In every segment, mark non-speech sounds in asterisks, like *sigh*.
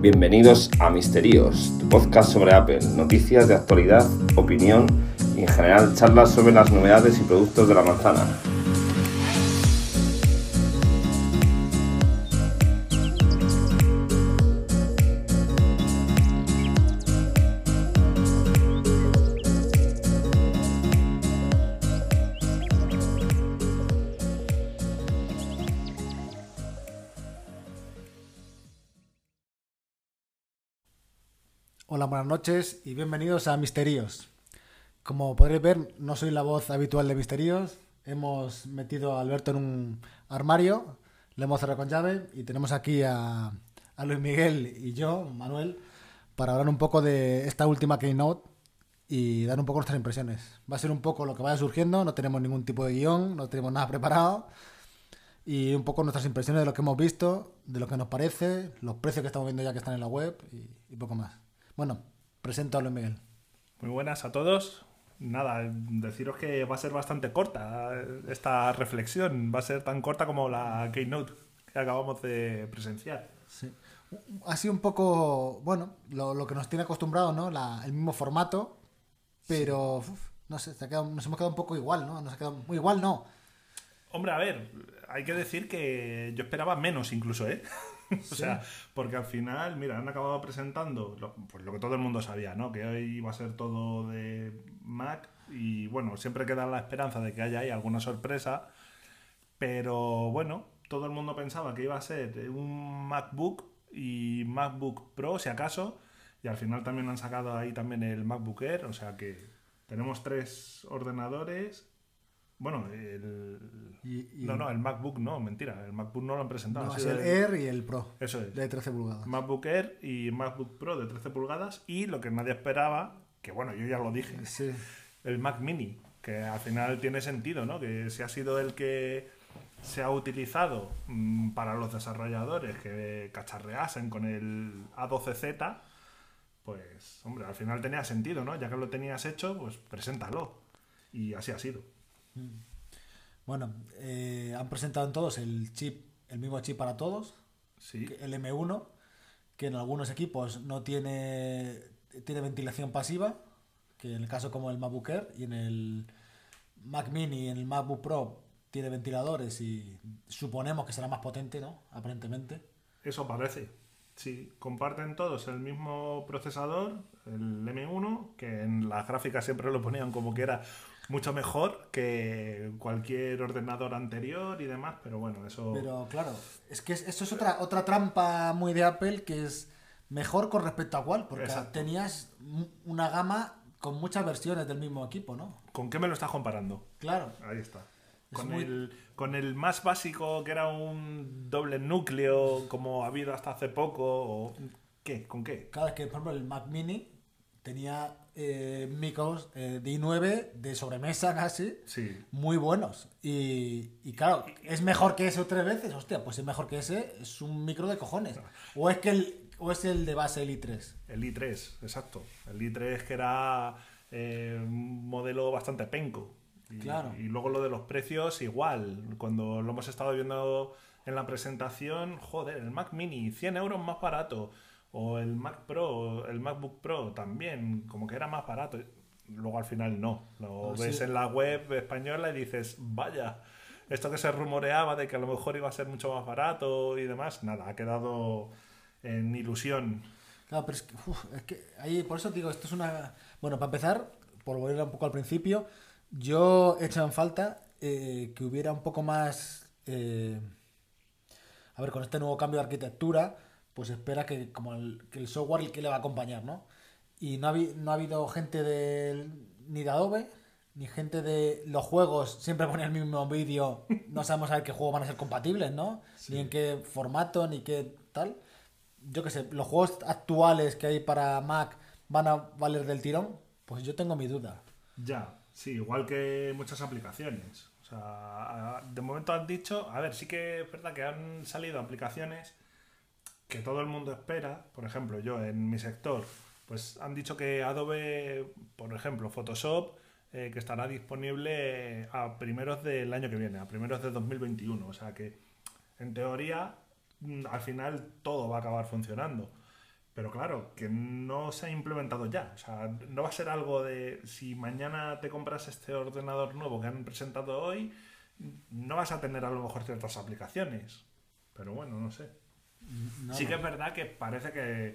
Bienvenidos a Misterios, tu podcast sobre Apple, noticias de actualidad, opinión y en general charlas sobre las novedades y productos de la manzana. Noches y bienvenidos a Misterios. Como podréis ver, no soy la voz habitual de Misterios. Hemos metido a Alberto en un armario, le hemos cerrado con llave y tenemos aquí a, a Luis Miguel y yo, Manuel, para hablar un poco de esta última Keynote y dar un poco nuestras impresiones. Va a ser un poco lo que vaya surgiendo, no tenemos ningún tipo de guion, no tenemos nada preparado y un poco nuestras impresiones de lo que hemos visto, de lo que nos parece, los precios que estamos viendo ya que están en la web y, y poco más. Bueno, Luis Miguel. Muy buenas a todos. Nada, deciros que va a ser bastante corta esta reflexión. Va a ser tan corta como la Keynote que acabamos de presenciar. Sí. Ha sido un poco, bueno, lo, lo que nos tiene acostumbrado, ¿no? La- el mismo formato, pero uf, no sé, se ha quedado- nos hemos quedado un poco igual, ¿no? Nos ha quedado muy igual, no. Hombre, a ver, hay que decir que yo esperaba menos incluso, ¿eh? *laughs* o sea, porque al final, mira, han acabado presentando lo, pues lo que todo el mundo sabía, ¿no? Que hoy iba a ser todo de Mac y bueno, siempre queda la esperanza de que haya ahí alguna sorpresa, pero bueno, todo el mundo pensaba que iba a ser un MacBook y MacBook Pro, si acaso, y al final también han sacado ahí también el MacBook Air, o sea que tenemos tres ordenadores. Bueno, el... Y- y- No, no, el MacBook no, mentira, el MacBook no lo han presentado. No, es el Air y el Pro, Eso es. de 13 pulgadas. MacBook Air y MacBook Pro de 13 pulgadas y lo que nadie esperaba, que bueno, yo ya lo dije, Sí, el Mac Mini, que al final tiene sentido, ¿no? Que si ha sido el que se ha utilizado mm, para los desarrolladores que cacharreasen con el A12Z, pues, hombre, al final tenía sentido, ¿no? Ya que lo tenías hecho, pues preséntalo. Y así ha sido. Bueno, eh, han presentado en todos el chip, el mismo chip para todos, Sí. el M1, que en algunos equipos no tiene, tiene ventilación pasiva, que en el caso como el MacBook Air y en el Mac Mini y en el MacBook Pro tiene ventiladores y suponemos que será más potente, ¿no? Aparentemente. Eso parece. Sí, comparten todos el mismo procesador, el M1, que en las gráficas siempre lo ponían como que era mucho mejor que cualquier ordenador anterior y demás, pero bueno, eso... Pero claro, es que es- eso es otra, otra trampa muy de Apple que es mejor con respecto a cuál, porque Exacto. tenías una gama con muchas versiones del mismo equipo, ¿no? ¿Con qué me lo estás comparando? Claro. Ahí está. Es Con, muy- el, con el más básico, que era un doble núcleo, como ha habido hasta hace poco, o... ¿Qué? ¿Con qué? Claro, es que por ejemplo el Mac Mini tenía eh, micros eh, de i9 de sobremesa *laughs* casi, Sí. muy buenos. Y, y claro, ¿es mejor que ese tres veces? Hostia, pues es mejor que ese, es un micro de cojones. O es que el, o es el de base, el i3. El i3, exacto. El i3 que era eh, un modelo bastante penco. Y, Claro. y luego lo de los precios igual. Cuando lo hemos estado viendo en la presentación, joder, el Mac Mini 100 euros más barato. O el Mac Pro, el MacBook Pro también, como que era más barato. Luego al final no. Lo Ah, ves sí. en la web española y dices, vaya, esto que se rumoreaba de que a lo mejor iba a ser mucho más barato y demás, nada, ha quedado en ilusión. Claro, pero es que, uf, es que ahí, por eso digo, esto es una... Bueno, para empezar, por volver un poco al principio, yo he hecho en falta eh, que hubiera un poco más... eh, a ver, con este nuevo cambio de arquitectura, pues espera que como el, que el software el que le va a acompañar, ¿no? Y no ha, no ha habido gente de, ni de Adobe, ni gente de los juegos, siempre pone el mismo vídeo, no sabemos a ver qué juegos van a ser compatibles, ¿no? Ni en qué formato, ni qué tal yo qué sé, los juegos actuales que hay para Mac van a valer del tirón, pues yo tengo mi duda. Ya, sí, igual que muchas aplicaciones. O sea, de momento han dicho, a ver, sí que es verdad que han salido aplicaciones que todo el mundo espera. Por ejemplo, yo en mi sector, pues han dicho que Adobe, por ejemplo, Photoshop, eh, que estará disponible a primeros del año que viene, a primeros de 2021. O sea que, en teoría, mm, al final todo va a acabar funcionando. Pero claro, que no se ha implementado ya. O sea, no va a ser algo de si mañana te compras este ordenador nuevo que han presentado hoy, no vas a tener a lo mejor ciertas aplicaciones. Pero bueno, no sé. No, sí que es verdad que parece que...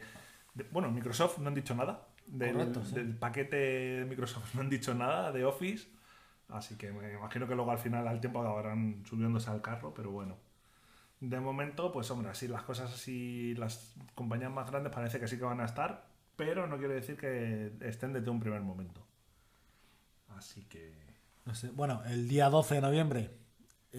Bueno, Microsoft no han dicho nada. Del, Correcto, sí. del paquete de Microsoft no han dicho nada de Office. Así que me imagino que luego al final al tiempo acabarán subiéndose al carro, pero bueno. De momento, pues hombre, así las cosas así, las compañías más grandes parece que sí que van a estar, pero no quiere decir que estén desde un primer momento. Así que No sé. Bueno, el día 12 de noviembre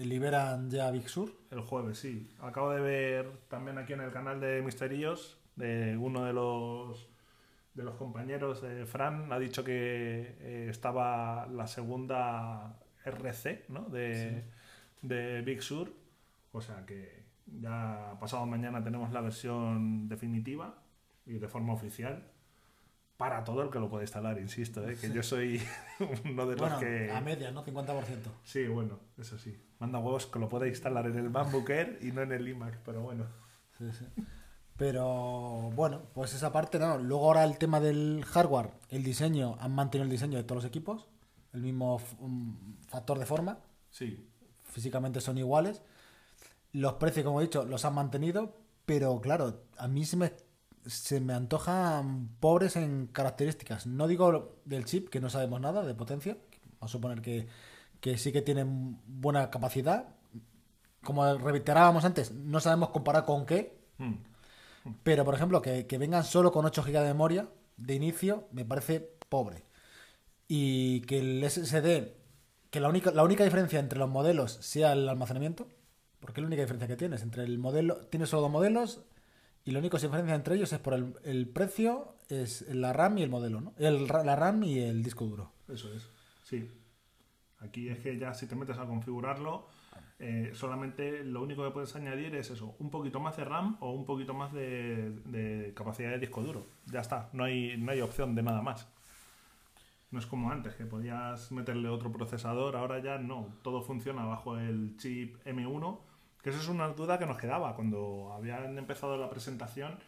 liberan ya Big Sur. el jueves, sí. Acabo de ver también aquí en el canal de Misterios, de uno de los de los compañeros de Fran, ha dicho que eh, estaba la segunda RC, ¿no? De, de Big Sur. O sea que ya pasado mañana tenemos la versión definitiva y de forma oficial para todo el que lo puede instalar, insisto, ¿eh? que yo soy *laughs* uno de los que... a media, ¿no? 50%. Sí, bueno, eso sí. Manda huevos que lo puede instalar en el MacBook Air y no en el iMac, pero bueno. Sí, sí. Pero bueno, pues esa parte no. Luego ahora el tema del hardware, el diseño, han mantenido el diseño de todos los equipos, el mismo um, factor de forma, Sí, físicamente son iguales. Los precios, como he dicho, los han mantenido, pero claro, a mí se me, se me antojan pobres en características. No digo del chip, que no sabemos nada de potencia, vamos a suponer que, que sí que tienen buena capacidad. Como reiterábamos antes, no sabemos comparar con qué, Mm. pero, por ejemplo, que, que vengan solo con 8 GB de memoria de inicio me parece pobre. Y que el SSD, que la única, la única diferencia entre los modelos sea el almacenamiento, porque es la única diferencia que tienes. Entre el modelo, tienes solo dos modelos y la única diferencia entre ellos es por el, el precio, es la RAM y el modelo, ¿no? El, la RAM y el disco duro. Eso es. Sí. Aquí es que ya si te metes a configurarlo, eh, solamente lo único que puedes añadir es eso, un poquito más de RAM o un poquito más de, de capacidad de disco duro. Ya está, no hay, no hay opción de nada más. No es como antes, que podías meterle otro procesador, ahora ya no, todo funciona bajo el chip M1, que eso es una duda que nos quedaba cuando habían empezado la presentación,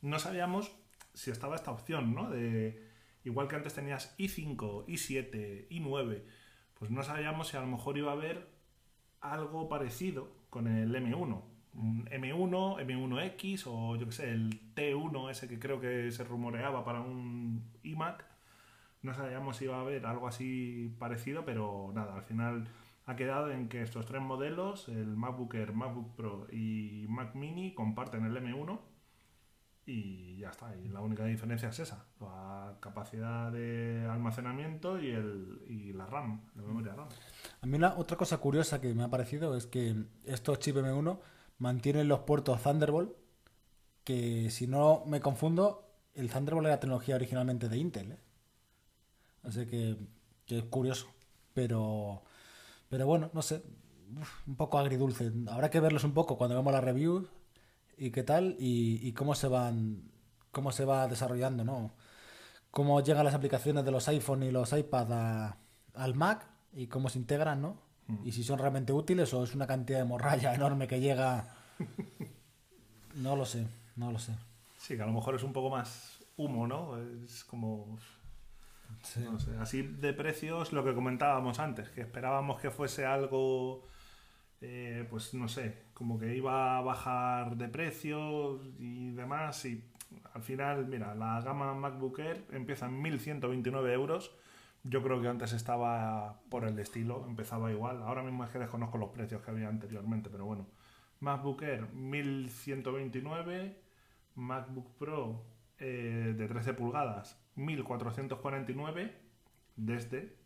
no sabíamos si estaba esta opción, ¿no? De igual que antes tenías i5, i7, i9, pues no sabíamos si a lo mejor iba a haber algo parecido con el M1. Un M1, M1X o yo que sé, el T1 ese que creo que se rumoreaba para un iMac. No sabíamos si iba a haber algo así parecido, pero nada, al final ha quedado en que estos tres modelos, el MacBook Air, MacBook Pro y Mac Mini, comparten el M1 y ya está. Y la única diferencia es esa, la capacidad de almacenamiento y, el, y la RAM, la memoria RAM. A mí otra cosa curiosa que me ha parecido es que estos chip M1 mantienen los puertos Thunderbolt, que si no me confundo, el Thunderbolt era tecnología originalmente de Intel. ¿eh? Así que, que es curioso. Pero, pero bueno, no sé, un poco agridulce. Habrá que verlos un poco cuando vemos las reviews y qué tal y, y cómo se van cómo se va desarrollando, ¿no? Cómo llegan las aplicaciones de los iPhone y los iPad a- al Mac y cómo se integran, ¿no? Y si son realmente útiles o es una cantidad de morralla *laughs* enorme que llega. No lo sé, no lo sé. Sí, que a lo mejor es un poco más humo, ¿no? Es como... Así de precios, lo que comentábamos antes, que esperábamos que fuese algo, eh, pues no sé, como que iba a bajar de precio y demás. Y al final, mira, la gama MacBook Air empieza en 1129 euros. Yo creo que antes estaba por el estilo, empezaba igual. Ahora mismo es que desconozco los precios que había anteriormente, pero bueno. MacBook Air 1129, MacBook Pro eh, de 13 pulgadas 1449 desde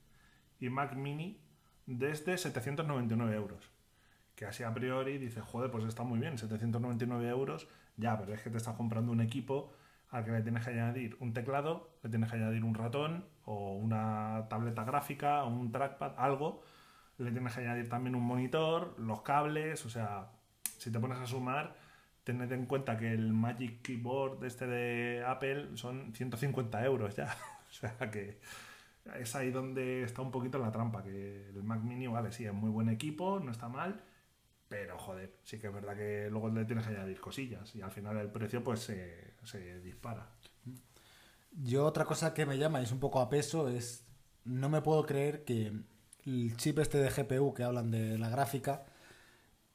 y Mac Mini desde 799 euros. Que así a priori dices, joder, pues está muy bien, 799 euros, ya, pero es que te estás comprando un equipo al que le tienes que añadir un teclado, le tienes que añadir un ratón o una tableta gráfica o un trackpad, algo, le tienes que añadir también un monitor, los cables, o sea, si te pones a sumar, tened en cuenta que el Magic Keyboard este de Apple son 150 euros ya. *laughs* o sea que es ahí donde está un poquito la trampa, que el Mac Mini, vale, sí, es muy buen equipo, no está mal, Pero joder, sí que es verdad que luego le tienes que añadir cosillas y al final el precio pues se, se dispara. Yo otra cosa que me llama, y es un poco a peso, es no me puedo creer que el chip este de GPU que hablan de la gráfica,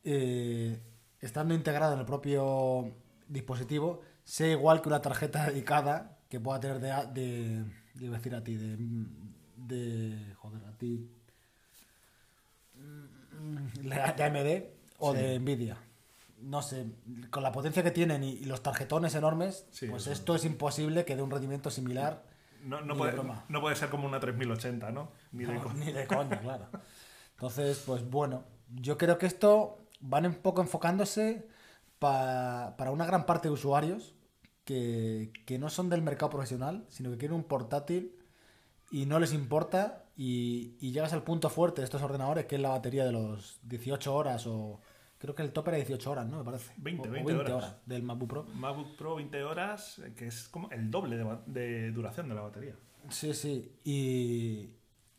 eh, estando integrado en el propio dispositivo, sea igual que una tarjeta dedicada que pueda tener de, de, de iba a decir a ti, de, de joder, a ti, mm, de AMD o Sí. de Nvidia. No sé, con la potencia que tienen y, y los tarjetones enormes, Sí, pues esto es imposible que dé un rendimiento similar. No, no, puede, no puede ser como una 3080, ¿no? Ni de No, *laughs* ni de coña, claro. Entonces, pues bueno, yo creo que esto van un poco enfocándose pa- para una gran parte de usuarios que, que no son del mercado profesional, sino que quieren un portátil y no les importa y, y llegas al punto fuerte de estos ordenadores, que es la batería de los 18 horas o... Creo que el tope era 18 horas, ¿no? Me parece. 20, O- o 20 horas. del MacBook Pro. MacBook Pro 20 horas, eh, que es como el doble de duración de la batería. Sí, sí, y,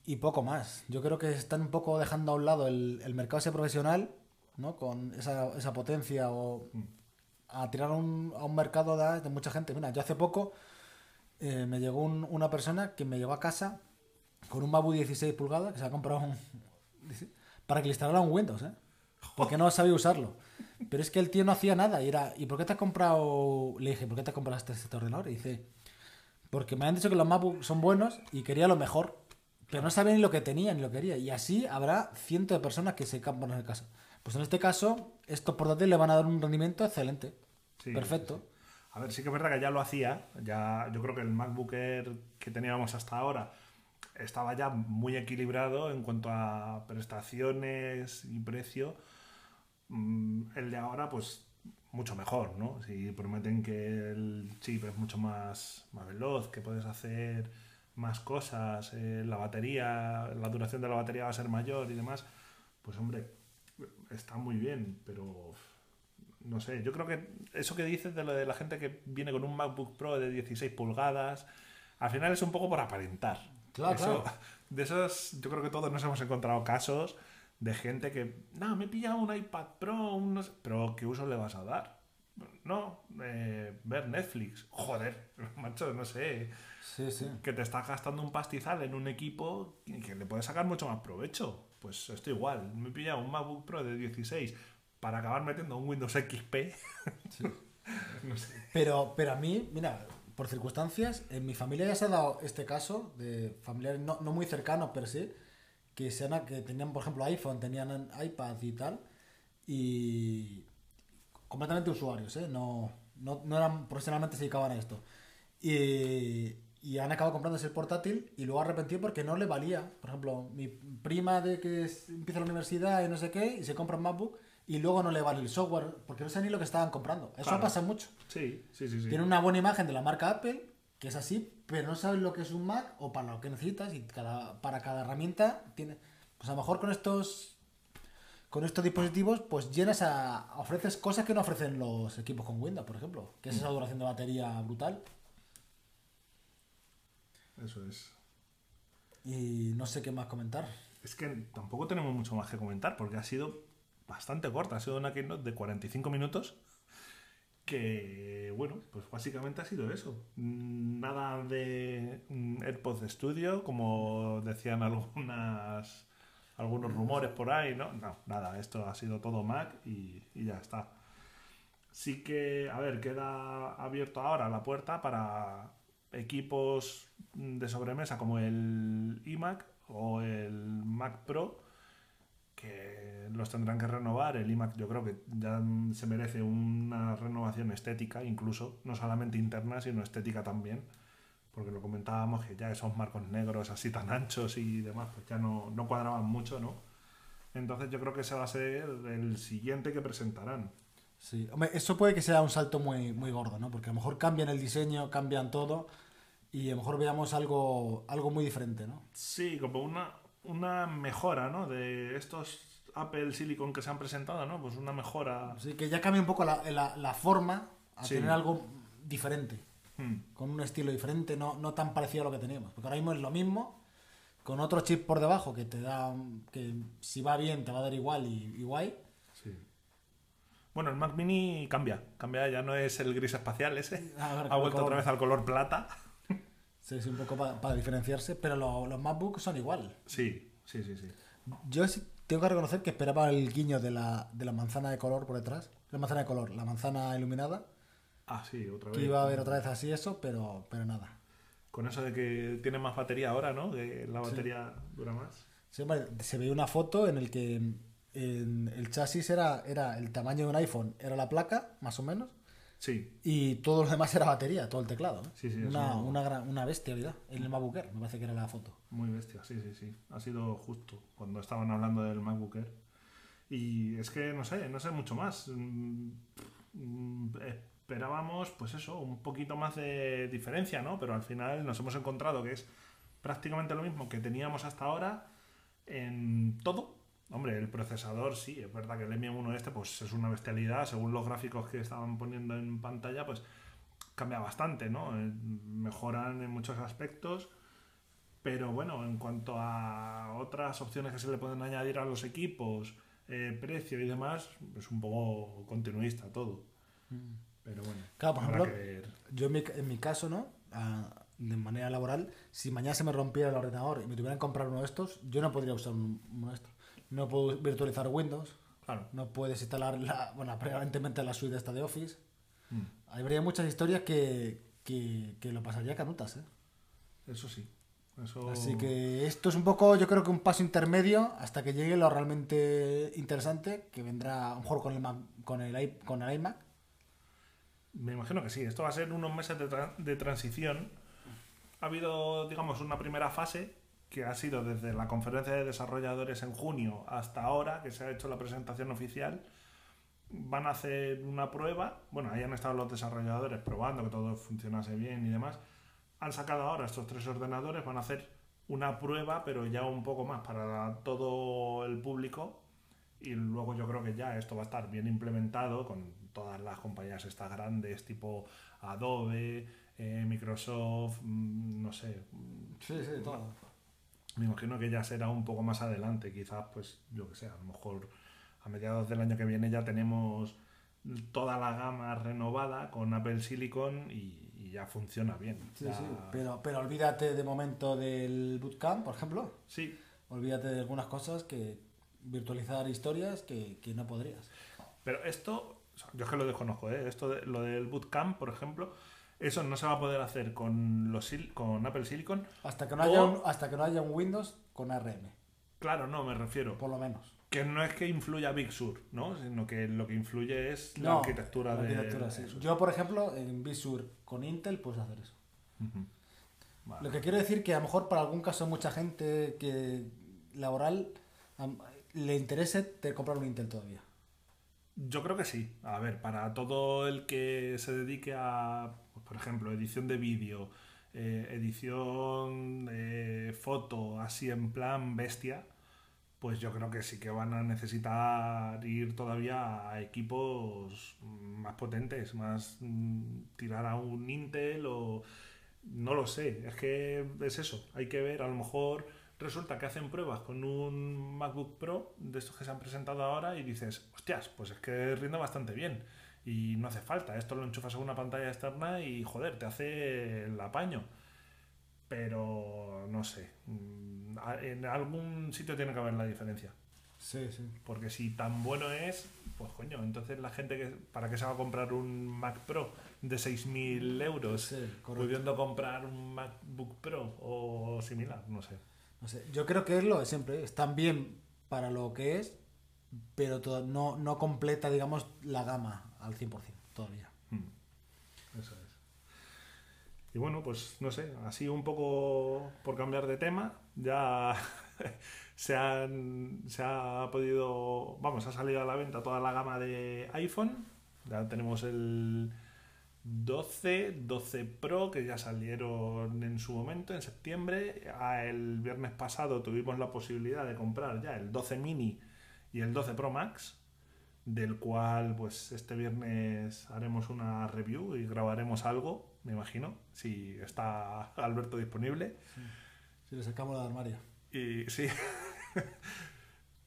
y poco más. Yo creo que están un poco dejando a un lado el, el mercado ese profesional, ¿no? Con esa, esa potencia o a tirar un, a un mercado de, mucha gente. Mira, yo hace poco eh, me llegó un- una persona que me llevó a casa con un MacBook 16 pulgadas que se ha comprado un- *laughs* para que le instalara un Windows, ¿eh? Porque no sabía usarlo. Pero es que el tío no hacía nada y era, ¿y por qué te has comprado? Le dije, ¿por qué te has comprado este, ordenador? Y dice, porque me han dicho que los MacBook son buenos y quería lo mejor, pero no sabía ni lo que tenía ni lo quería. Y así habrá cientos de personas que se campan en el caso. Pues en este caso, estos portátiles le van a dar un rendimiento excelente. Sí, Perfecto. sí, sí. A ver, sí que es verdad que ya lo hacía. Ya, yo creo que el MacBook Air que teníamos hasta ahora estaba ya muy equilibrado en cuanto a prestaciones y precio. Mm, El de ahora, pues mucho mejor, ¿no? Si prometen que el chip es mucho más, más veloz, que puedes hacer más cosas, eh, la batería, la duración de la batería va a ser mayor y demás, pues hombre, está muy bien, pero no sé, yo creo que eso que dices de lo de la gente que viene con un MacBook Pro de 16 pulgadas, al final es un poco por aparentar. Claro, Eso- claro. *laughs* De esos, yo creo que todos nos hemos encontrado casos de gente que, no, me he pillado un iPad Pro, un no sé", pero ¿qué uso le vas a dar? No, eh, ver Netflix. Joder, *laughs* macho, no sé. Sí, sí. Que te estás gastando un pastizal en un equipo y que le puedes sacar mucho más provecho. Pues esto igual. Me he pillado un MacBook Pro de 16 para acabar metiendo un Windows XP. *laughs* no sé. Pero, pero a mí, mira, por circunstancias, en mi familia ya se ha dado este caso de familiares no, no muy cercanos, pero sí, que, se han- que tenían, por ejemplo, iPhone, tenían iPad y tal, y completamente usuarios, ¿eh? No, no, no eran profesionalmente se dedicaban a esto. Y, y han acabado comprándose el portátil y luego arrepentido porque no le valía. Por ejemplo, mi prima de que es- empieza la universidad y no sé qué, y se compra un MacBook y luego no le vale el software porque no saben ni lo que estaban comprando. Eso Claro. pasa mucho. Sí, sí, sí. sí. Tiene una buena imagen de la marca Apple, que es así, pero no sabes lo que es un Mac o para lo que necesitas y cada, para cada herramienta tiene... Pues a lo mejor con estos con estos dispositivos pues llenas a ofreces cosas que no ofrecen los equipos con Windows, por ejemplo, que es esa duración de batería brutal Eso es. y no sé qué más comentar. Es que tampoco tenemos mucho más que comentar porque ha sido bastante corta. Ha sido una keynote de 45 minutos que, bueno, pues básicamente ha sido eso. Mm, Nada de mm, AirPods de estudio, como decían algunas algunos rumores por ahí, ¿no? No, nada, esto ha sido todo Mac y, y ya está. Sí que, a ver, queda abierto ahora la puerta para equipos de sobremesa como el iMac o el Mac Pro, que los tendrán que renovar. El iMac yo creo que ya se merece una renovación estética, incluso, no solamente interna, sino estética también. Porque lo comentábamos que ya esos marcos negros así tan anchos y demás, pues ya no, no cuadraban mucho, ¿no? Entonces yo creo que ese va a ser el siguiente que presentarán. Sí, hombre, eso puede que sea un salto muy, muy gordo, ¿no? Porque a lo mejor cambian el diseño, cambian todo y a lo mejor veamos algo, algo muy diferente, ¿no? Sí, como una, una mejora, ¿no? De estos Apple Silicon que se han presentado, ¿no? Pues una mejora. Así que ya cambia un poco la, la- la forma a Sí. tener algo diferente, Hmm, con un estilo diferente, no, no tan parecido a lo que teníamos. Porque ahora mismo es lo mismo, con otro chip por debajo que te da, que si va bien te va a dar igual y, y guay. Bueno, el Mac Mini cambia, cambia, ya no es el gris espacial ese, ha vuelto otra vez al color plata. Sí, sí, un poco para diferenciarse, pero lo- los MacBooks son igual. Sí, sí, sí, sí. Yo tengo que reconocer que esperaba el guiño de la, de la manzana de color por detrás. La manzana de color, la manzana iluminada. Ah, sí, otra vez. Que iba a haber otra vez así eso, pero, pero nada. Con eso de que tiene más batería ahora, ¿no? Que la batería dura más. Sí, hombre, se veía una foto en el que en el chasis era, era el tamaño de un iPhone, era la placa, más o menos, Sí, y todo lo demás era batería, todo el teclado. ¿eh? Sí, sí, una, una, gran- una bestialidad. En el MacBook Air, me parece que era la foto. muy bestia, sí, sí, sí. Ha sido justo cuando estaban hablando del MacBook Air. Y es que no sé, no sé mucho más. Mm, mm, Esperábamos, pues eso, un poquito más de diferencia, ¿no? Pero al final nos hemos encontrado que es prácticamente lo mismo que teníamos hasta ahora en todo. Hombre, el procesador sí, es verdad que el M1 este pues es una bestialidad, según los gráficos que estaban poniendo en pantalla, pues cambia bastante, ¿no? Eh, Mejoran en muchos aspectos, pero bueno, en cuanto a otras opciones que se le pueden añadir a los equipos, eh, precio y demás, es un poco continuista todo. Pero bueno, Claro, por ejemplo, que. Yo en mi, en mi caso, ¿no? Ah, de manera laboral, si mañana se me rompiera el ordenador y me tuvieran que comprar uno de estos, yo no podría usar un- uno de estos. No puedo virtualizar Windows, Claro. no puedes instalar la, bueno, prevalentemente la suite esta de Office. Mm, Habría muchas historias que, que, que lo pasaría canutas, ¿eh? Eso sí. Eso... Así que esto es un poco, yo creo que un paso intermedio hasta que llegue lo realmente interesante, que vendrá a lo mejor con el, Mac- con el, con el iMac. Me imagino que sí. Esto va a ser unos meses de, tra- de transición. Ha habido, digamos, una primera fase que ha sido desde la conferencia de desarrolladores en junio hasta ahora, que se ha hecho la presentación oficial. Van a hacer una prueba. Bueno, ahí han estado los desarrolladores probando que todo funcionase bien y demás. Han sacado ahora estos tres ordenadores, van a hacer una prueba, pero ya un poco más para todo el público. Y luego yo creo que ya esto va a estar bien implementado con todas las compañías estas grandes, tipo Adobe, eh, Microsoft, mm, no sé. Sí, sí, todo. Me imagino que ya será un poco más adelante, quizás, pues, yo que sé, a lo mejor a mediados del año que viene ya tenemos toda la gama renovada con Apple Silicon y, y ya funciona bien. Sí, Ya- sí, pero, pero olvídate de momento del bootcamp, por ejemplo. Sí, Olvídate de algunas cosas que virtualizar historias que, que no podrías. Pero esto, yo es que lo desconozco, ¿eh? Esto de, lo del bootcamp, por ejemplo, eso no se va a poder hacer con los con Apple Silicon. Hasta que no haya un, hasta que no haya un Windows con ARM, Claro, no, me refiero. por lo menos. Que no es que influya Big Sur, ¿no? Sino que lo que influye es la No, arquitectura la de. arquitectura, sí. eso. Yo, por ejemplo, en Visur con Intel puedes hacer eso. Vale. Lo que quiero decir que a lo mejor para algún caso mucha gente que laboral le interese te comprar un Intel todavía. Yo creo que sí. A ver, para todo el que se dedique a, por ejemplo, edición de vídeo, eh, edición de foto, así en plan bestia, pues yo creo que sí que van a necesitar ir todavía a equipos más potentes, más mm, tirar a un Intel o no lo sé, es que es eso, hay que ver, a lo mejor resulta que hacen pruebas con un MacBook Pro de estos que se han presentado ahora y dices, hostias, pues es que rinde bastante bien y no hace falta, esto lo enchufas a una pantalla externa y joder, te hace el apaño. Pero no sé, mm, en algún sitio tiene que haber la diferencia. Sí, sí. Porque si tan bueno es, pues coño, entonces la gente que para qué se va a comprar un Mac Pro de 6.000 euros, Sí, pudiendo comprar un MacBook Pro o similar, no sé. No sé, yo creo que es lo de siempre. Están bien para lo que es, pero to- no, no completa, digamos, la gama al 100% todavía. Hmm. Eso es. Y bueno, pues no sé, así un poco por cambiar de tema, ya *laughs* se, han, se ha podido, vamos, ha salido a la venta toda la gama de iPhone. Ya tenemos el 12, 12 Pro que ya salieron en su momento, en septiembre. Ah, El viernes pasado tuvimos la posibilidad de comprar ya el 12 mini y el 12 Pro Max del cual pues este viernes haremos una review y grabaremos algo, me imagino, si está Alberto disponible. Si le sacamos del armario. Y sí. *laughs*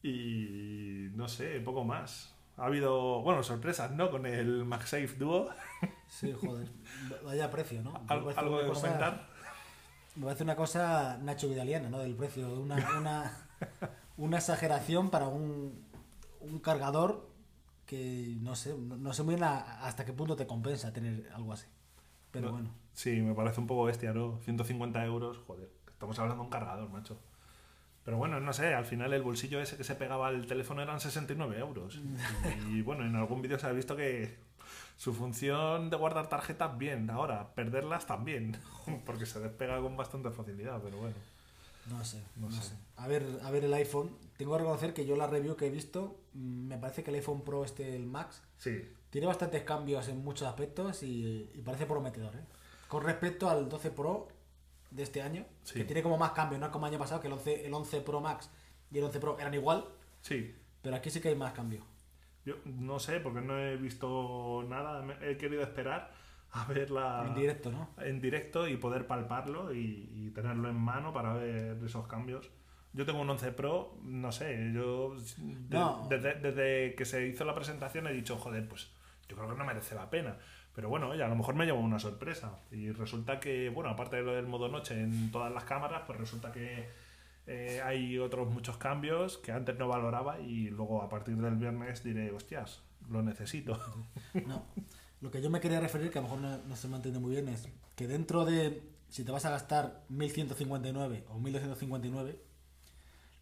y no sé, poco más. ha habido, bueno, sorpresas, ¿no? Con el MagSafe Duo. *laughs* Sí, joder. Vaya precio, ¿no? Me ¿Al- parece ¿Algo de cosa- comentar? Me parece una cosa Nacho Vidaliana, ¿no? Del precio. Una, una, una exageración para un, un cargador que no sé, no, sé muy bien a- hasta qué punto te compensa tener algo así. Pero No. bueno. Sí, me parece un poco bestia, ¿no? 150 euros, joder. Estamos hablando de un cargador, macho. Pero bueno, no sé, al final el bolsillo ese que se pegaba al teléfono eran 69 euros. *laughs* Y bueno, en algún vídeo se ha visto que su función de guardar tarjetas bien, ahora perderlas también, *laughs* porque se despega con bastante facilidad, pero bueno. No sé, no, No sé. sé. A ver, a ver el iPhone. Tengo que reconocer que yo la review que he visto, mm, me parece que el iPhone Pro este, el Max, Sí, tiene bastantes cambios en muchos aspectos y, y parece prometedor, ¿eh? Con respecto al 12 Pro de este año, Sí. que tiene como más cambios, no es como el año pasado, que el 11, el 11 Pro Max y el 11 Pro eran igual, sí. pero aquí sí que hay más cambios. Yo no sé, porque no he visto nada, he querido esperar a verla En directo, ¿no? en directo y poder palparlo y, y tenerlo en mano para ver esos cambios. Yo tengo un 11 Pro, no sé, yo de- No. desde, desde que se hizo la presentación he dicho, joder, pues yo creo que no merece la pena. Pero bueno, oye, a lo mejor me llevo una sorpresa. Y resulta que, bueno, aparte de lo del modo noche en todas las cámaras, pues resulta que eh, hay otros muchos cambios que antes no valoraba y luego a partir del viernes diré, hostias, lo necesito. No. *laughs* Lo que yo me quería referir, que a lo mejor no, no se me entiende muy bien, es que dentro de, si te vas a gastar 1159 o 1259,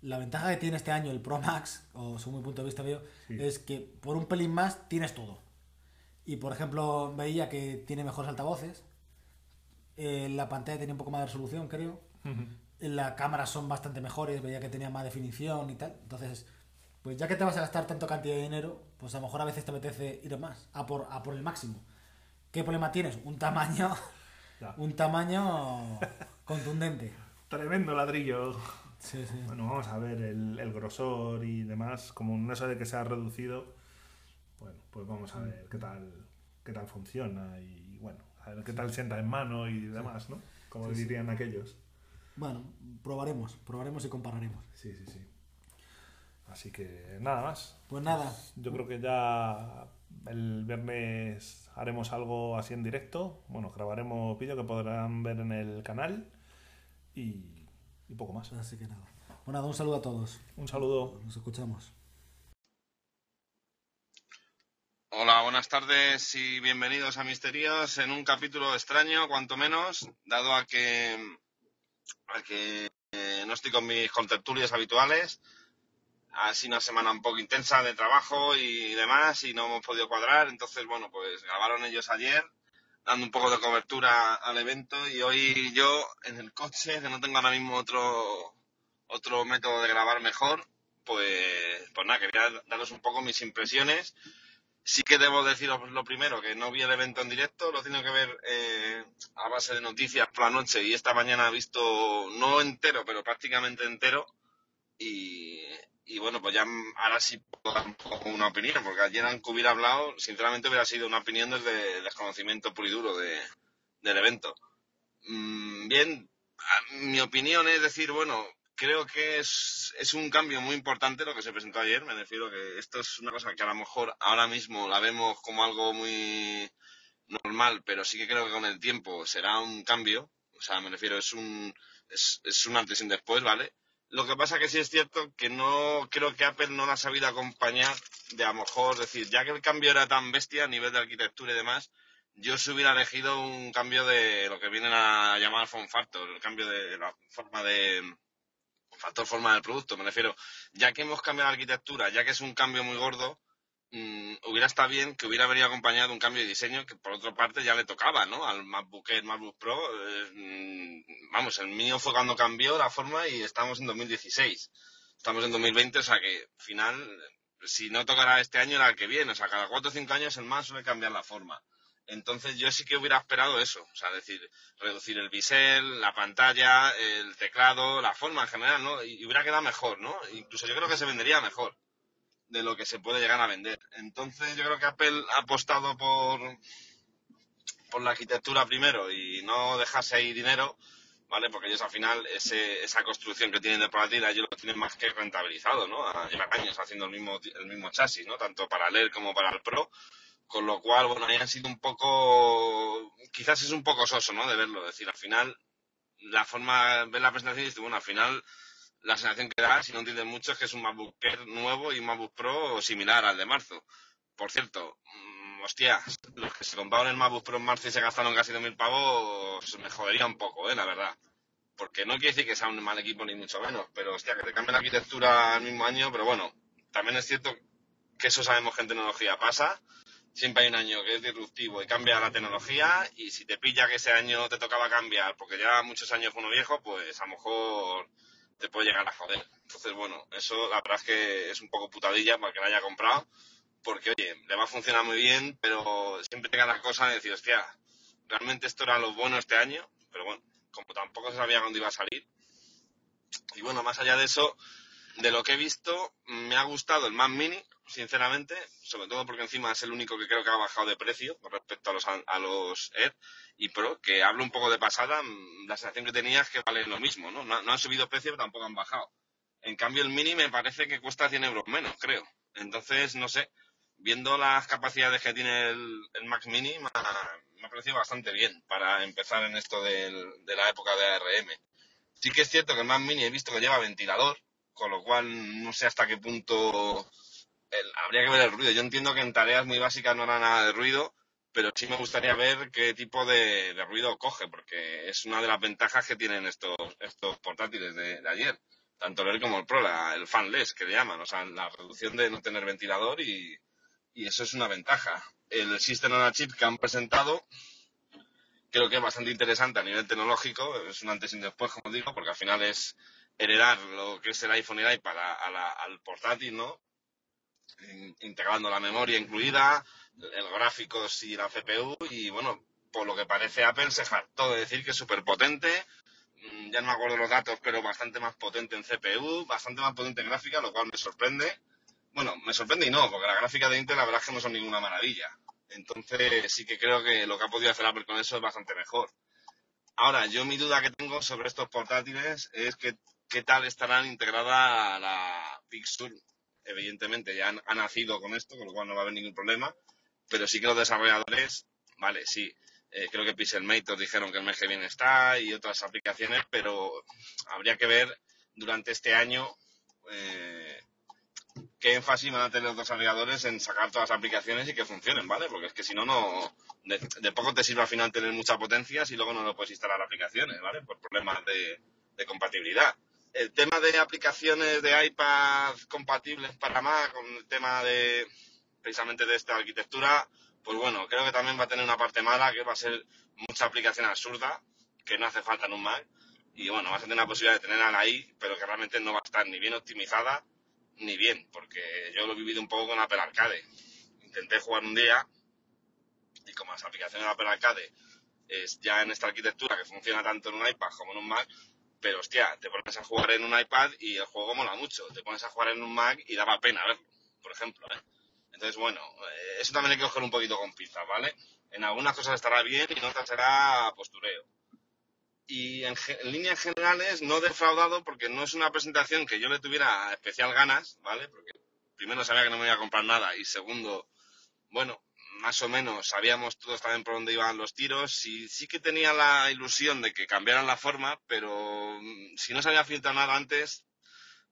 la ventaja que tiene este año el Pro Max, o según mi punto de vista veo, Sí. es que por un pelín más tienes todo. Y por ejemplo, veía que tiene mejores altavoces, eh, la pantalla tiene un poco más de resolución, creo. Las cámaras son bastante mejores, veía que tenía más definición y tal. Entonces, pues ya que te vas a gastar tanto cantidad de dinero, pues a lo mejor a veces te apetece ir más, a por, a por el máximo. ¿Qué problema tienes? Un tamaño, Ya. un tamaño contundente. Tremendo ladrillo. Sí, sí. Bueno, vamos a ver el, el grosor y demás, como en eso de que se ha reducido. Bueno, pues vamos a ver qué tal, qué tal funciona y bueno, a ver qué tal sienta en mano y demás, ¿no? Como sí. dirían aquellos. Bueno, probaremos, probaremos y compararemos. Sí, sí, sí. Así que nada más. Pues nada, Yo creo que ya el viernes haremos algo así en directo. Bueno, grabaremos vídeo que podrán ver en el canal y, y poco más. así que nada. Pues nada, un saludo a todos. Un saludo. Nos escuchamos. Hola, buenas tardes y bienvenidos a Misterios en un capítulo extraño, cuanto menos, dado a que, a que eh, no estoy con mis contertulios habituales. Ha sido una semana un poco intensa de trabajo y demás y no hemos podido cuadrar. Entonces, bueno, pues grabaron ellos ayer, dando un poco de cobertura al evento y hoy yo en el coche, que no tengo ahora mismo otro, otro método de grabar mejor, pues, pues nada, quería daros un poco mis impresiones Sí que debo deciros lo primero, que no vi el evento en directo, lo he tenido que ver eh, a base de noticias por la noche y esta mañana he visto, no entero, pero prácticamente entero. Y, y bueno, pues ya ahora sí puedo dar un poco una opinión, porque ayer aunque hubiera hablado, sinceramente hubiera sido una opinión desde desconocimiento puro y duro de, del evento. Mm, bien, mi opinión es decir, bueno, creo que es, es un cambio muy importante lo que se presentó ayer. Me refiero que esto es una cosa que a lo mejor ahora mismo la vemos como algo muy normal, pero sí que creo que con el tiempo será un cambio. O sea, me refiero, es un, es, es un antes y un después, ¿vale? Lo que pasa que sí es cierto que no creo que Apple no la ha sabido acompañar de a lo mejor decir, ya que el cambio era tan bestia a nivel de arquitectura y demás, yo se hubiera elegido un cambio de lo que vienen a llamar form factor, el cambio de la forma de factor forma del producto, me refiero, ya que hemos cambiado la arquitectura, ya que es un cambio muy gordo, mm, hubiera estado bien que hubiera venido acompañado de un cambio de diseño que por otra parte ya le tocaba, ¿no? Al MacBook Air, MacBook Pro, eh, mm, vamos, el mío fue cuando cambió la forma y estamos en 2016. Estamos en 2020, o sea que al final, si no tocará este año, era el que viene. O sea, cada cuatro o cinco años el más suele cambiar la forma. Entonces yo sí que hubiera esperado eso, o sea, decir, reducir el bisel, la pantalla, el teclado, la forma en general, ¿no? Y hubiera quedado mejor, ¿no? Incluso yo creo que se vendería mejor de lo que se puede llegar a vender. Entonces yo creo que Apple ha apostado por, por la arquitectura primero y no dejarse ahí dinero ¿vale? Porque ellos al final, ese, esa construcción que tienen de portátil, ellos lo tienen más que rentabilizado, ¿no? Llevan haciendo el mismo, el mismo chasis, ¿no? Tanto para Air como para el Pro. Con lo cual, bueno, ahí han sido un poco, quizás es un poco soso, ¿no? De verlo. Es decir, al final, la forma, ver la presentación y dices, bueno, al final, la sensación que da, si no entiendes mucho, es que es un MacBook Air nuevo y un MacBook Pro similar al de marzo. Por cierto, mmm, hostia, los que se compraron el MacBook Pro en marzo y se gastaron casi 2.000 pavos, me jodería un poco, ¿eh? La verdad. Porque no quiere decir que sea un mal equipo ni mucho menos, pero hostia, que te cambie la arquitectura al mismo año, pero bueno, también es cierto que eso sabemos que en tecnología pasa. Siempre hay un año que es disruptivo y cambia la tecnología y si te pilla que ese año te tocaba cambiar porque ya muchos años fue uno viejo, pues a lo mejor te puede llegar a joder. Entonces, bueno, eso la verdad es que es un poco putadilla para que lo haya comprado, porque, oye, le va a funcionar muy bien, pero siempre la cosa de decir, hostia, realmente esto era lo bueno este año, pero bueno, como tampoco se sabía cuándo iba a salir. Y bueno, más allá de eso, de lo que he visto, me ha gustado el Mac Mini, sinceramente, sobre todo porque encima es el único que creo que ha bajado de precio con respecto a los, a los Air y Pro, que hablo un poco de pasada, mm, la sensación que tenía es que valen lo mismo, ¿no? No, han subido precio, pero tampoco han bajado. En cambio, el Mini me parece que cuesta 100 euros menos, creo. Entonces, no sé, viendo las capacidades que tiene el, Max Mini, me ha, parecido bastante bien para empezar en esto de la época de ARM. Sí que es cierto que el Mac Mini he visto que lleva ventilador, con lo cual no sé hasta qué punto habría que ver el ruido. Yo entiendo que en tareas muy básicas no hará nada de ruido, pero sí me gustaría ver qué tipo de, ruido coge, porque es una de las ventajas que tienen estos, estos portátiles de, de ayer, tanto el Air como el Pro, la, el fanless que le llaman, o sea, la reducción de no tener ventilador y, y eso es una ventaja. El System on a Chip que han presentado creo que es bastante interesante a nivel tecnológico, es un antes y un después, como digo, porque al final es heredar lo que es el iPhone y el iPad al portátil, ¿no? integrando la memoria incluida, el gráficos y la CPU y bueno, por lo que parece Apple se jactó de decir que es súper potente, mm, ya no me acuerdo los datos, pero bastante más potente en CPU, bastante más potente en gráfica, lo cual me sorprende. Bueno, me sorprende y no, porque la gráfica de Intel la verdad es que no son ninguna maravilla. Entonces sí que creo que lo que ha podido hacer Apple con eso es bastante mejor. Ahora, yo mi duda que tengo sobre estos portátiles es que qué tal estarán integrada la Big Sur evidentemente ya han, ha nacido con esto, con lo cual no va a haber ningún problema, pero sí que los desarrolladores, vale, sí, eh, creo que Pixelmator dijeron que el mes que viene está y otras aplicaciones, pero habría que ver durante este año eh, qué énfasis van a tener los desarrolladores en sacar todas las aplicaciones y que funcionen, ¿vale? Porque es que si no, no de, poco te sirve al final tener mucha potencia si luego no lo puedes instalar aplicaciones, ¿vale? Por problemas de compatibilidad el tema de aplicaciones de iPad compatibles para Mac, con el tema de precisamente de esta arquitectura, pues bueno, creo que también va a tener una parte mala, que va a ser mucha aplicación absurda, que no hace falta en un Mac. Y bueno, vas a tener la posibilidad de tenerla ahí, pero que realmente no va a estar ni bien optimizada, ni bien, porque yo lo he vivido un poco con Apple Arcade. Intenté jugar un día, y como las aplicaciones de Apple Arcade es ya en esta arquitectura que funciona tanto en un iPad como en un Mac, pero hostia, te pones a jugar en un iPad y el juego mola mucho. Te pones a jugar en un Mac y daba pena verlo, por ejemplo. ¿eh? Entonces, bueno, eh, eso también hay que coger un poquito con pinzas, ¿vale? En algunas cosas estará bien y en otras será postureo. Y en, en, líneas generales no defraudado porque no es una presentación que yo le tuviera especial ganas, ¿vale? Porque primero sabía que no me iba a comprar nada y segundo, bueno, más o menos sabíamos todos también por dónde iban los tiros y sí que tenía la ilusión de que cambiaran la forma, pero mm, si no se había filtrado nada antes,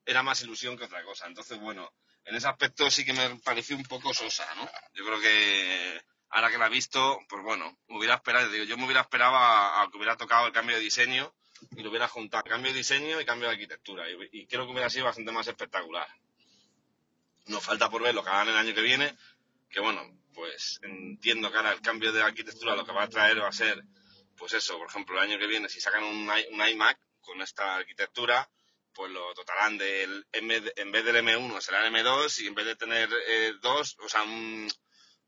era más ilusión que otra cosa. Entonces, bueno, en ese aspecto sí que me pareció un poco sosa, ¿no? Yo creo que ahora que la he visto, pues bueno, me hubiera esperado, yo me hubiera esperado a, a que hubiera tocado el cambio de diseño y lo hubiera juntado, cambio de diseño y cambio de arquitectura. Y, y creo que hubiera sido bastante más espectacular. Nos falta por ver lo que hagan el año que viene, que bueno, pues entiendo que ahora el cambio de arquitectura lo que va a traer va a ser, pues eso, por ejemplo, el año que viene, si sacan un, iMac con esta arquitectura, pues lo dotarán del, vez, en vez del M1 será el M2 y en vez de tener eh, dos, o sea, un,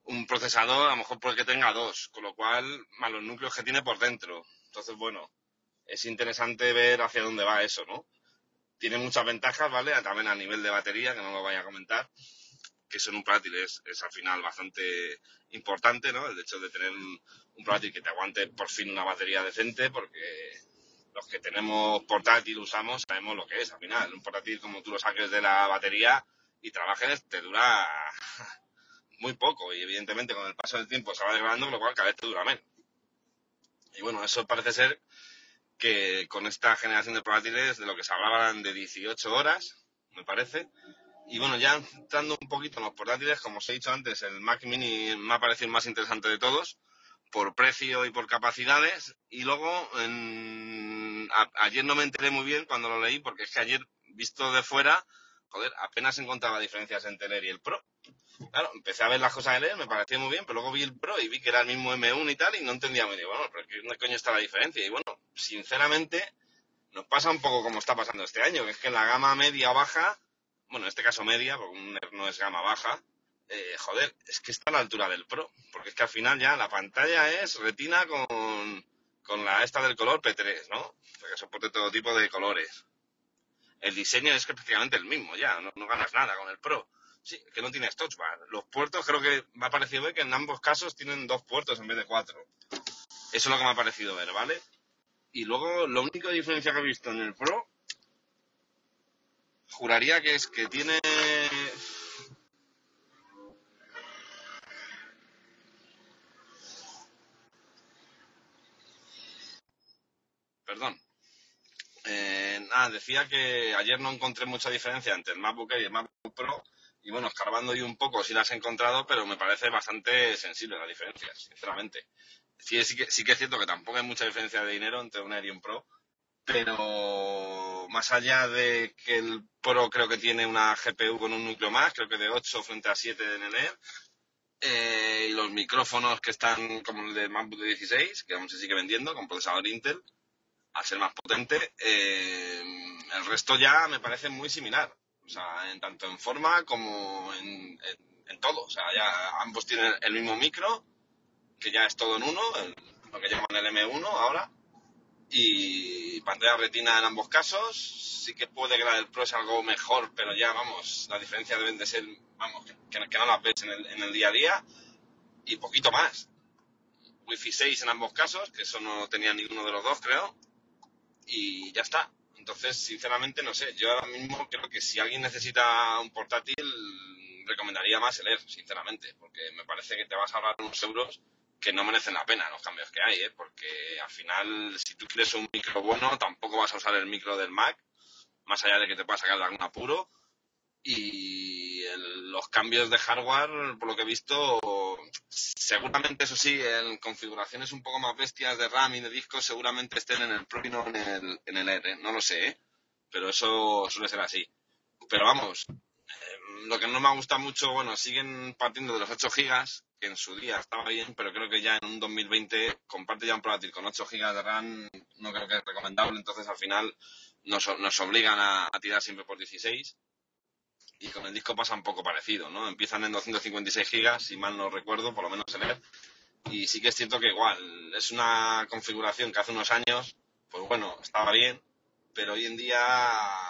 un procesador, a lo mejor puede que tenga dos, con lo cual, más los núcleos que tiene por dentro. Entonces, bueno, es interesante ver hacia dónde va eso, ¿no? Tiene muchas ventajas, ¿vale? También a nivel de batería, que no lo vaya a comentar eso en un portátil es, es, al final bastante importante, ¿no? El hecho de tener un, un que te aguante por fin una batería decente, porque los que tenemos portátil, usamos, sabemos lo que es. Al final, un portátil, como tú lo saques de la batería y trabajes, te dura *laughs* muy poco. Y evidentemente, con el paso del tiempo se va degradando, lo cual cada vez te dura menos. Y bueno, eso parece ser que con esta generación de portátiles, de lo que se hablaban de 18 horas, me parece. Y bueno, ya entrando un poquito en los portátiles, como os he dicho antes, el Mac Mini me ha parecido el más interesante de todos, por precio y por capacidades. Y luego, ayer no me enteré muy bien cuando lo leí, porque es que ayer, visto de fuera, joder, apenas encontraba diferencias entre el Air y el Pro. Claro, empecé a ver las cosas del Air, me parecía muy bien, pero luego vi el Pro y vi que era el mismo M1 y tal, y no entendía muy bien, bueno, pero ¿qué coño está la diferencia? Y bueno, sinceramente, nos pasa un poco como está pasando este año, que es que la gama media o baja, bueno, en este caso media, porque un Air no es gama baja, eh, joder, es que está a la altura del Pro, porque es que al final ya la pantalla es retina con, con la esta del color P3, ¿no? O sea, que soporte todo tipo de colores el diseño es prácticamente el mismo ya, no, ganas nada con el Pro. Sí, que no tienes touch bar. Los puertos creo que me ha parecido ver que en ambos casos tienen dos puertos en vez de cuatro. Eso es lo que me ha parecido ver, ¿vale? Y luego, la única diferencia que he visto en el Pro, juraría que es que tiene... Perdón. Eh, decía que ayer no encontré mucha diferencia entre el MacBook Air y el MacBook Pro. Y bueno, escarbando yo un poco sí las he encontrado, pero me parece bastante sensible la diferencia, sinceramente. Sí, que, sí que es cierto que tampoco hay mucha diferencia de dinero entre un Air y un Pro, pero más allá de que el Pro creo que tiene una GPU con un núcleo más, creo que de 8 frente a 7 en el Air, eh, y los micrófonos que están como el de MacBook de 16, que aún se sigue vendiendo con procesador Intel, al ser más potente, eh, el resto ya me parece muy similar. O sea, en tanto en forma como en, todo. O sea, ya ambos tienen el mismo micro, que ya es todo en uno, lo que llaman el M1 ahora. Y pantalla retina en ambos casos. Sí que puede que la del Pro es algo mejor, pero ya, vamos, la diferencia deben de ser, vamos, que, no la ves en el, en el día a día. Y poquito más. Wi-Fi 6 en ambos casos, que eso no tenía ninguno de los dos, creo y ya está. Entonces, sinceramente, no sé. Yo ahora mismo creo que si alguien necesita un portátil, recomendaría más el Air, sinceramente, porque me parece que te vas a ahorrar unos euros que no merecen la pena los cambios que hay, ¿eh? porque al final, si tú quieres un micro bueno, tampoco vas a usar el micro del Mac, más allá de que te pueda sacar de algún apuro. Y los cambios de hardware, por lo que he visto, seguramente, eso sí, en configuraciones un poco más bestias de RAM y de discos, seguramente estén en el Pro y no en el, en el R. No lo sé, ¿eh? pero eso suele ser así. Pero vamos, lo que no me gusta mucho, bueno, siguen partiendo de los 8 gigas, que en su día estaba bien, pero creo que ya en un 2020 comparte ya un portátil con 8 gigas de RAM, no creo que es recomendable, entonces al final nos, obligan a, a tirar siempre por 16 y con el disco pasa un poco parecido, ¿no? Empiezan en 256 gigas, si mal no recuerdo, por lo menos en él. Y sí que es cierto que igual, es una configuración que hace unos años, pues bueno, estaba bien, pero hoy en día,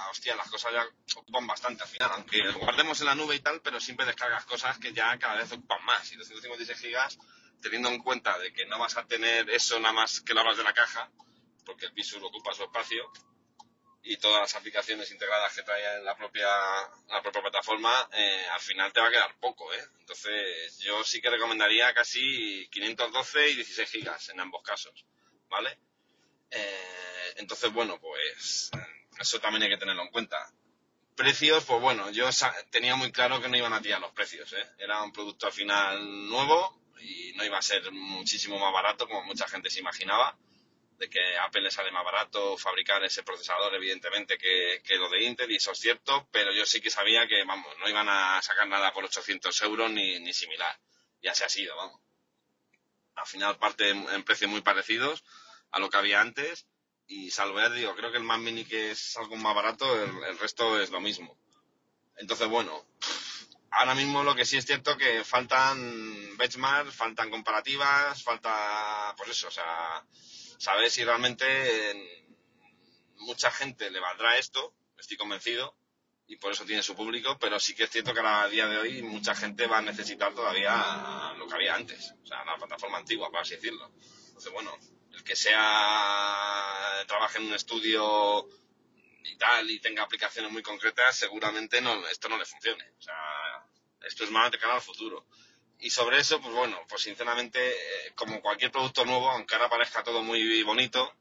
hostia, las cosas ya ocupan bastante al final, aunque guardemos en la nube y tal, pero siempre descargas cosas que ya cada vez ocupan más. Y 256 gigas, teniendo en cuenta de que no vas a tener eso nada más que lo hablas de la caja, porque el piso ocupa su espacio, y todas las aplicaciones integradas que trae la propia, la propia plataforma, eh, al final te va a quedar poco, ¿eh? Entonces, yo sí que recomendaría casi 512 y 16 gigas en ambos casos, ¿vale? Eh, entonces, bueno, pues eso también hay que tenerlo en cuenta. Precios, pues bueno, yo tenía muy claro que no iban a tirar los precios, ¿eh? Era un producto al final nuevo y no iba a ser muchísimo más barato como mucha gente se imaginaba de que Apple le sale más barato fabricar ese procesador, evidentemente, que, lo de Intel, y eso es cierto, pero yo sí que sabía que, vamos, no iban a sacar nada por 800 euros ni, ni similar. Y así ha sido, vamos. Al final parte en, precios muy parecidos a lo que había antes, y salvo digo, creo que el Mac Mini que es algo más barato, el, resto es lo mismo. Entonces, bueno, ahora mismo lo que sí es cierto que faltan benchmarks, faltan comparativas, falta, pues eso, o sea, saber si realmente mucha gente le valdrá esto, estoy convencido, y por eso tiene su público, pero sí que es cierto que a día de hoy mucha gente va a necesitar todavía lo que había antes, o sea, la plataforma antigua, por así decirlo. Entonces, bueno, que sea trabaje en un estudio y tal y tenga aplicaciones muy concretas, seguramente no, esto no le funcione. O sea, esto es más de cara al futuro. Y sobre eso, pues bueno, pues sinceramente, eh, como cualquier producto nuevo, aunque ahora parezca todo muy bonito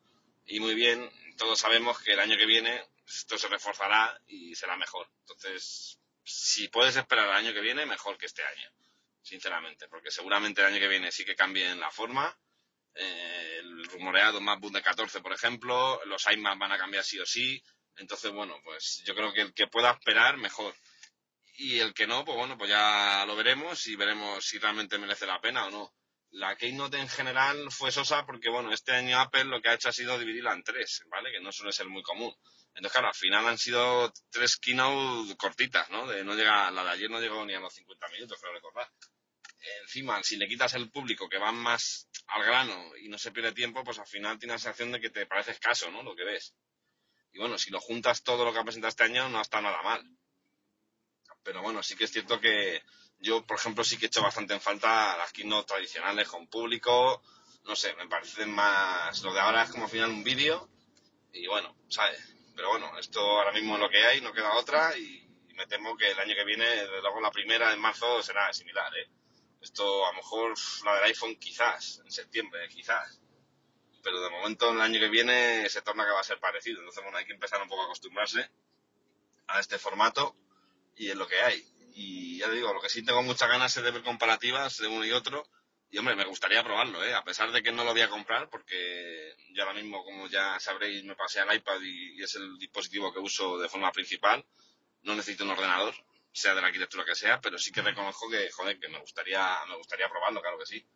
y muy bien, todos sabemos que el año que viene esto se reforzará y será mejor. Entonces, si puedes esperar el año que viene, mejor que este año, sinceramente, porque seguramente el año que viene sí que cambien la forma. Eh, el rumoreado MacBook de 14, por ejemplo, los iMac van a cambiar sí o sí. Entonces, bueno, pues yo creo que el que pueda esperar, mejor. Y el que no, pues bueno, pues ya lo veremos y veremos si realmente merece la pena o no. La Keynote en general fue sosa porque, bueno, este año Apple lo que ha hecho ha sido dividirla en tres, ¿vale? Que no suele ser muy común. Entonces, claro, al final han sido tres keynote cortitas, ¿no? De no llega, la de ayer no llegó ni a los 50 minutos, creo recordar. Encima, si le quitas el público que van más al grano y no se pierde tiempo, pues al final tienes la sensación de que te parece escaso, ¿no? Lo que ves. Y bueno, si lo juntas todo lo que ha presentado este año, no está nada mal. Pero bueno, sí que es cierto que yo, por ejemplo, sí que he hecho bastante en falta las keynote tradicionales con público. No sé, me parecen más. Lo de ahora es como al final un vídeo. Y bueno, ¿sabes? Pero bueno, esto ahora mismo es lo que hay, no queda otra. Y, me temo que el año que viene, desde luego la primera en marzo, será similar, ¿eh? Esto a lo mejor la del iPhone quizás, en septiembre, quizás. Pero de momento el año que viene se torna que va a ser parecido. Entonces, bueno, hay que empezar un poco a acostumbrarse a este formato y es lo que hay. Y ya digo, lo que sí tengo muchas ganas es de ver comparativas de uno y otro. Y hombre, me gustaría probarlo, ¿eh? a pesar de que no lo voy a comprar, porque yo ahora mismo, como ya sabréis, me pasé al iPad y, es el dispositivo que uso de forma principal. No necesito un ordenador, sea de la arquitectura que sea, pero sí que reconozco que, joder, que me gustaría, me gustaría probarlo, claro que sí.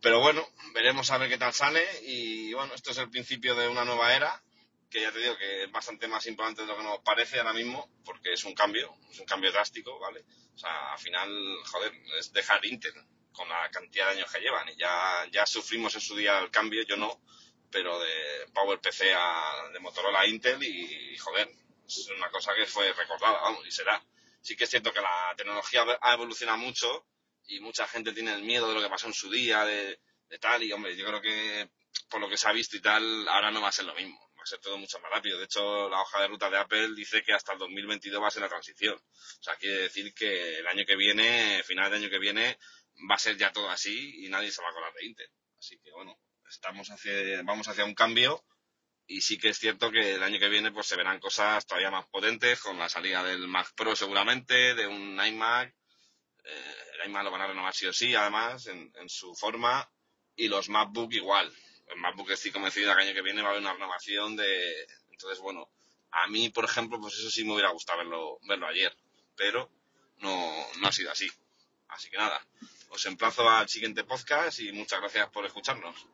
Pero bueno, veremos a ver qué tal sale. Y bueno, esto es el principio de una nueva era que ya te digo que es bastante más importante de lo que nos parece ahora mismo, porque es un cambio, es un cambio drástico, ¿vale? O sea, al final, joder, es dejar Intel con la cantidad de años que llevan y ya, ya sufrimos en su día el cambio, yo no, pero de PowerPC a, de Motorola a Intel y, joder, es una cosa que fue recordada, vamos, y será. Sí que es cierto que la tecnología ha evolucionado mucho y mucha gente tiene el miedo de lo que pasó en su día, de, de tal, y hombre, yo creo que por lo que se ha visto y tal, ahora no va a ser lo mismo va a ser todo mucho más rápido. De hecho, la hoja de ruta de Apple dice que hasta el 2022 va a ser la transición. O sea, quiere decir que el año que viene, final de año que viene, va a ser ya todo así y nadie se va a colar de Intel. Así que bueno, estamos hacia, vamos hacia un cambio y sí que es cierto que el año que viene pues se verán cosas todavía más potentes con la salida del Mac Pro seguramente, de un iMac. Eh, el iMac lo van a renovar sí o sí, además, en, su forma y los MacBook igual el MacBook estoy convencido que el año que viene va a haber una renovación de... Entonces, bueno, a mí, por ejemplo, pues eso sí me hubiera gustado verlo, verlo ayer, pero no, no ha sido así. Así que nada, os emplazo al siguiente podcast y muchas gracias por escucharnos.